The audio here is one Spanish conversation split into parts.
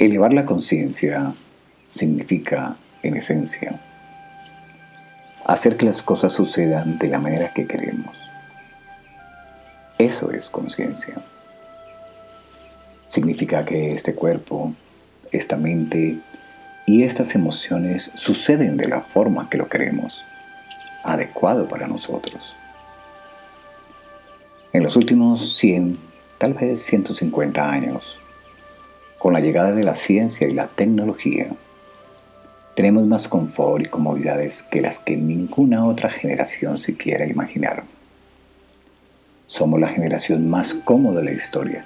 Elevar la conciencia significa, en esencia, hacer que las cosas sucedan de la manera que queremos. Eso es conciencia. Significa que este cuerpo, esta mente y estas emociones suceden de la forma que lo queremos, adecuado para nosotros. En los últimos 100, tal vez 150 años, con la llegada de la ciencia y la tecnología, tenemos más confort y comodidades que las que ninguna otra generación siquiera imaginaron. Somos la generación más cómoda de la historia,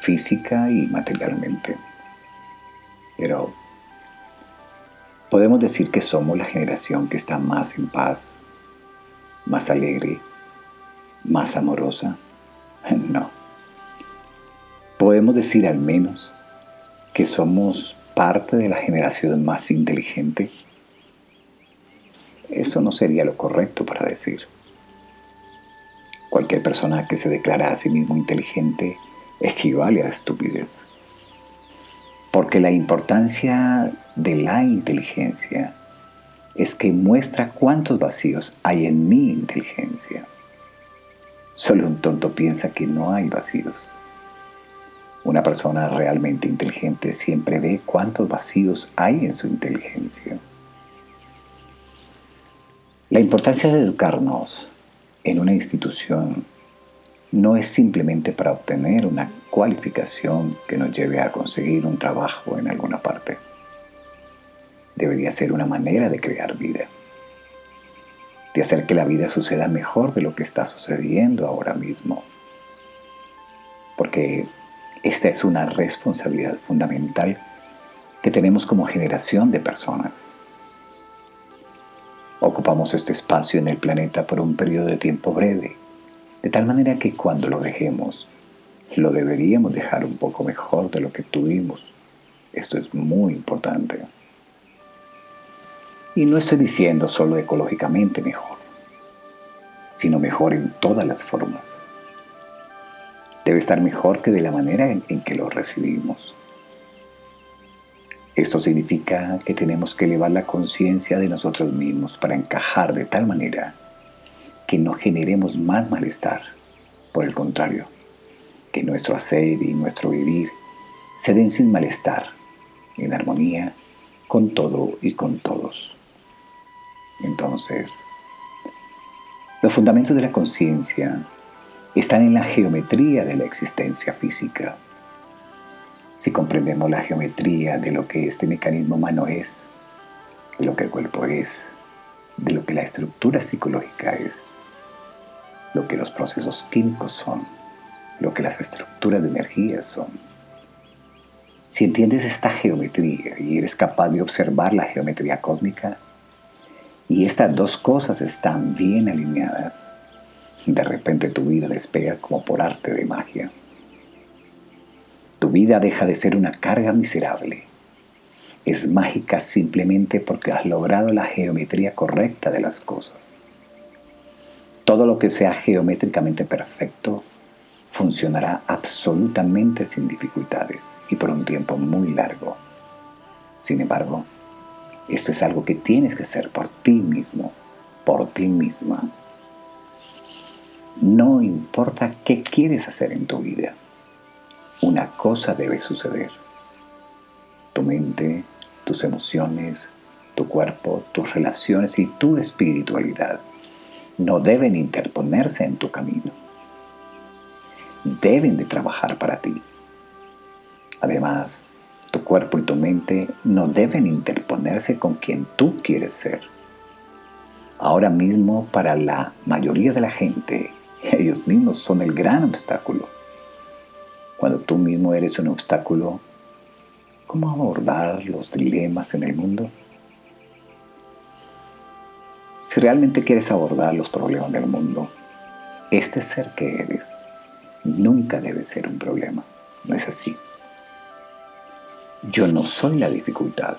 física y materialmente. Pero podemos decir que somos la generación que está más en paz, más alegre, más amorosa. No podemos decir al menos que somos parte de la generación más inteligente. Eso no sería lo correcto para decir. Cualquier persona que se declara a sí mismo inteligente equivale a estupidez. Porque la importancia de la inteligencia es que muestra cuántos vacíos hay en mi inteligencia. Solo un tonto piensa que no hay vacíos. Una persona realmente inteligente siempre ve cuántos vacíos hay en su inteligencia. La importancia de educarnos en una institución no es simplemente para obtener una cualificación que nos lleve a conseguir un trabajo en alguna parte. Debería ser una manera de crear vida, de hacer que la vida suceda mejor de lo que está sucediendo ahora mismo. Porque esta es una responsabilidad fundamental que tenemos como generación de personas. Ocupamos este espacio en el planeta por un periodo de tiempo breve, de tal manera que cuando lo dejemos, lo deberíamos dejar un poco mejor de lo que tuvimos. Esto es muy importante. Y no estoy diciendo solo ecológicamente mejor, sino mejor en todas las formas debe estar mejor que de la manera en, que lo recibimos. Esto significa que tenemos que elevar la conciencia de nosotros mismos para encajar de tal manera que no generemos más malestar. Por el contrario, que nuestro hacer y nuestro vivir se den sin malestar, en armonía con todo y con todos. Entonces, los fundamentos de la conciencia están en la geometría de la existencia física. Si comprendemos la geometría de lo que este mecanismo humano es, de lo que el cuerpo es, de lo que la estructura psicológica es, lo que los procesos químicos son, lo que las estructuras de energía son. Si entiendes esta geometría y eres capaz de observar la geometría cósmica, y estas dos cosas están bien alineadas, de repente tu vida despega como por arte de magia. Tu vida deja de ser una carga miserable. Es mágica simplemente porque has logrado la geometría correcta de las cosas. Todo lo que sea geométricamente perfecto funcionará absolutamente sin dificultades y por un tiempo muy largo. Sin embargo, esto es algo que tienes que hacer por ti mismo, por ti misma. No importa qué quieres hacer en tu vida, una cosa debe suceder. Tu mente, tus emociones, tu cuerpo, tus relaciones y tu espiritualidad no deben interponerse en tu camino. Deben de trabajar para ti. Además, tu cuerpo y tu mente no deben interponerse con quien tú quieres ser. Ahora mismo, para la mayoría de la gente, ellos mismos son el gran obstáculo. Cuando tú mismo eres un obstáculo, ¿cómo abordar los dilemas en el mundo? Si realmente quieres abordar los problemas del mundo, este ser que eres nunca debe ser un problema. ¿No es así? Yo no soy la dificultad.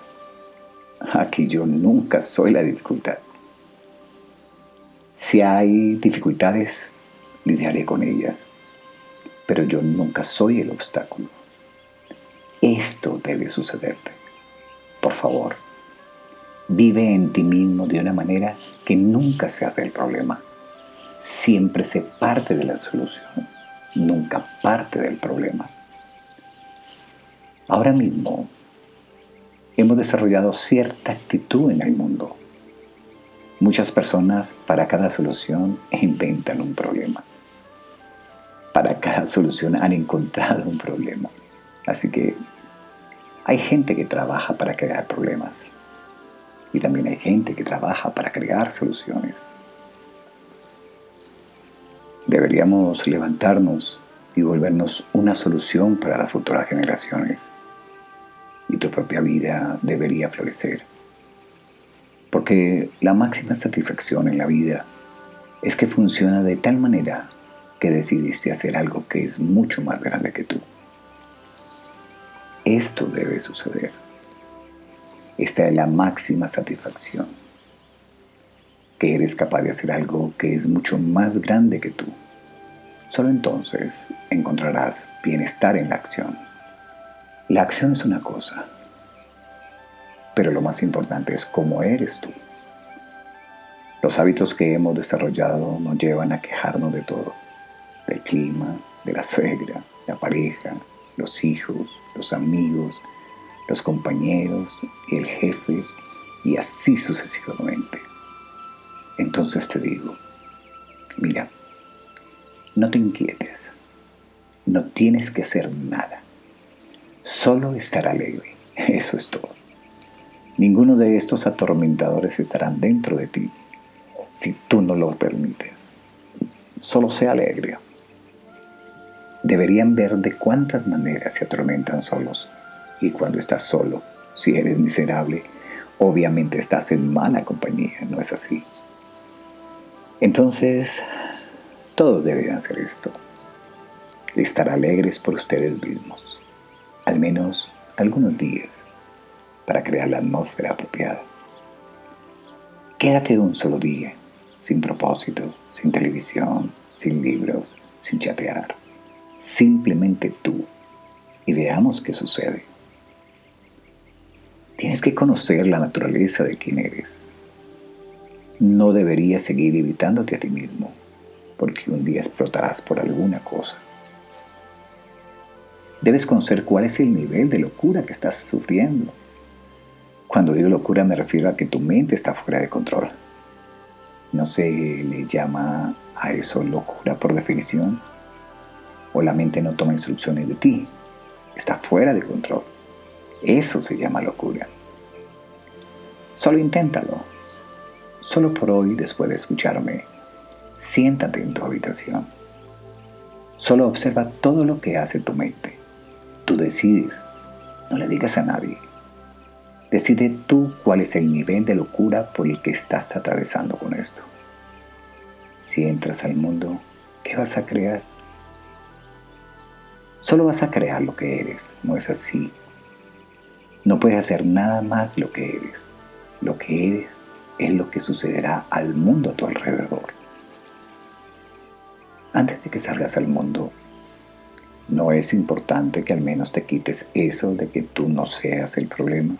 Aquí yo nunca soy la dificultad. Si hay dificultades, lidiaré con ellas, pero yo nunca soy el obstáculo. Esto debe sucederte. Por favor, vive en ti mismo de una manera que nunca se hace el problema. Siempre se parte de la solución, nunca parte del problema. Ahora mismo hemos desarrollado cierta actitud en el mundo. Muchas personas para cada solución inventan un problema. Para cada solución han encontrado un problema. Así que hay gente que trabaja para crear problemas y también hay gente que trabaja para crear soluciones. Deberíamos levantarnos y volvernos una solución para las futuras generaciones y tu propia vida debería florecer. Porque la máxima satisfacción en la vida es que funciona de tal manera que decidiste hacer algo que es mucho más grande que tú. Esto debe suceder. Esta es la máxima satisfacción, que eres capaz de hacer algo que es mucho más grande que tú. Solo entonces encontrarás bienestar en la acción. La acción es una cosa, pero lo más importante es cómo eres tú. Los hábitos que hemos desarrollado nos llevan a quejarnos de todo, del clima, de la suegra, la pareja, los hijos, los amigos, los compañeros, el jefe y así sucesivamente. Entonces te digo, mira, no te inquietes, no tienes que hacer nada solo estar alegre. Eso es todo. Ninguno de estos atormentadores estarán dentro de ti si tú no lo permites. Solo sea alegre. Deberían ver de cuántas maneras se atormentan solos. Y cuando estás solo, si eres miserable, obviamente estás en mala compañía, ¿no es así? Entonces, todos deberían hacer esto. Estar alegres por ustedes mismos al menos algunos días para crear la atmósfera apropiada. Quédate un solo día, sin propósito, sin televisión, sin libros, sin chatear. Simplemente tú y veamos qué sucede. Tienes que conocer la naturaleza de quién eres. No deberías seguir evitándote a ti mismo, porque un día explotarás por alguna cosa. Debes conocer cuál es el nivel de locura que estás sufriendo. Cuando digo locura me refiero a que tu mente está fuera de control. ¿No se le llama a eso locura por definición? ¿O la mente no toma instrucciones de ti? Está fuera de control. Eso se llama locura. Solo inténtalo. Solo por hoy, después de escucharme, siéntate en tu habitación. Solo observa todo lo que hace tu mente. Tú decides. No le digas a nadie. Decide tú cuál es el nivel de locura por el que estás atravesando con esto. Si entras al mundo, ¿qué vas a crear? Solo vas a crear lo que eres, no es así. No puedes hacer nada más lo que eres. Lo que eres es lo que sucederá al mundo a tu alrededor. Antes de que salgas al mundo, ¿No es importante que al menos te quites eso de que tú no seas el problema?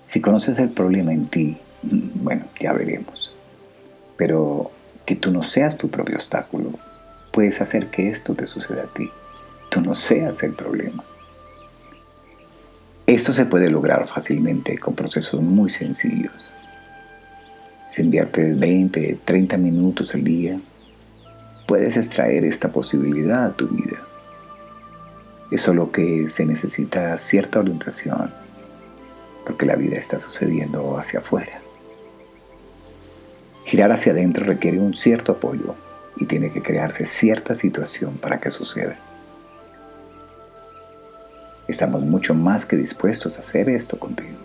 Si conoces el problema en ti, mm, bueno, ya veremos. Pero que tú no seas tu propio obstáculo, puedes hacer que esto te suceda a ti. Tú no seas el problema. Esto se puede lograr fácilmente con procesos muy sencillos. Si inviertes 20, 30 minutos al día, puedes extraer esta posibilidad a tu vida. Es solo que se necesita cierta orientación, porque la vida está sucediendo hacia afuera. Girar hacia adentro requiere un cierto apoyo y tiene que crearse cierta situación para que suceda. Estamos mucho más que dispuestos a hacer esto contigo.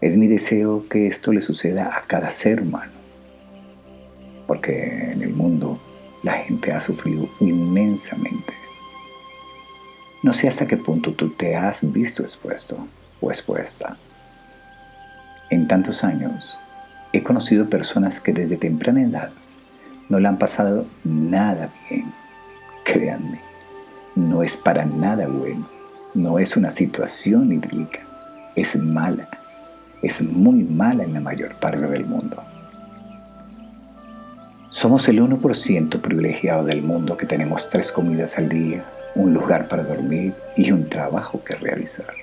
Es mi deseo que esto le suceda a cada ser humano porque en el mundo la gente ha sufrido inmensamente. No sé hasta qué punto tú te has visto expuesto o expuesta. En tantos años he conocido personas que desde temprana edad no le han pasado nada bien. Créanme, no es para nada bueno, no es una situación idílica, es mala, es muy mala en la mayor parte del mundo. Somos el 1% privilegiado del mundo que tenemos tres comidas al día, un lugar para dormir y un trabajo que realizar.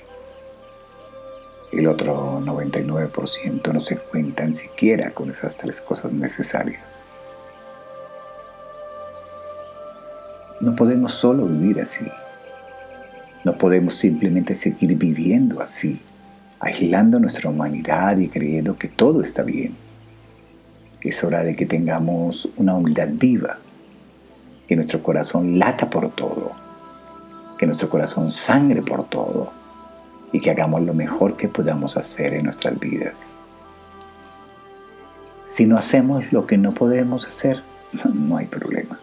El otro 99% no se cuentan siquiera con esas tres cosas necesarias. No podemos solo vivir así. No podemos simplemente seguir viviendo así, aislando nuestra humanidad y creyendo que todo está bien. Es hora de que tengamos una humildad viva, que nuestro corazón lata por todo, que nuestro corazón sangre por todo y que hagamos lo mejor que podamos hacer en nuestras vidas. Si no hacemos lo que no podemos hacer, no hay problema.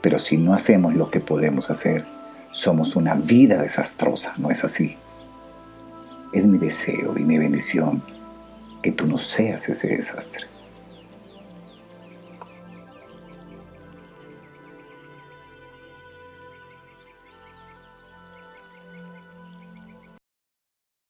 Pero si no hacemos lo que podemos hacer, somos una vida desastrosa, ¿no es así? Es mi deseo y mi bendición que tú no seas ese desastre.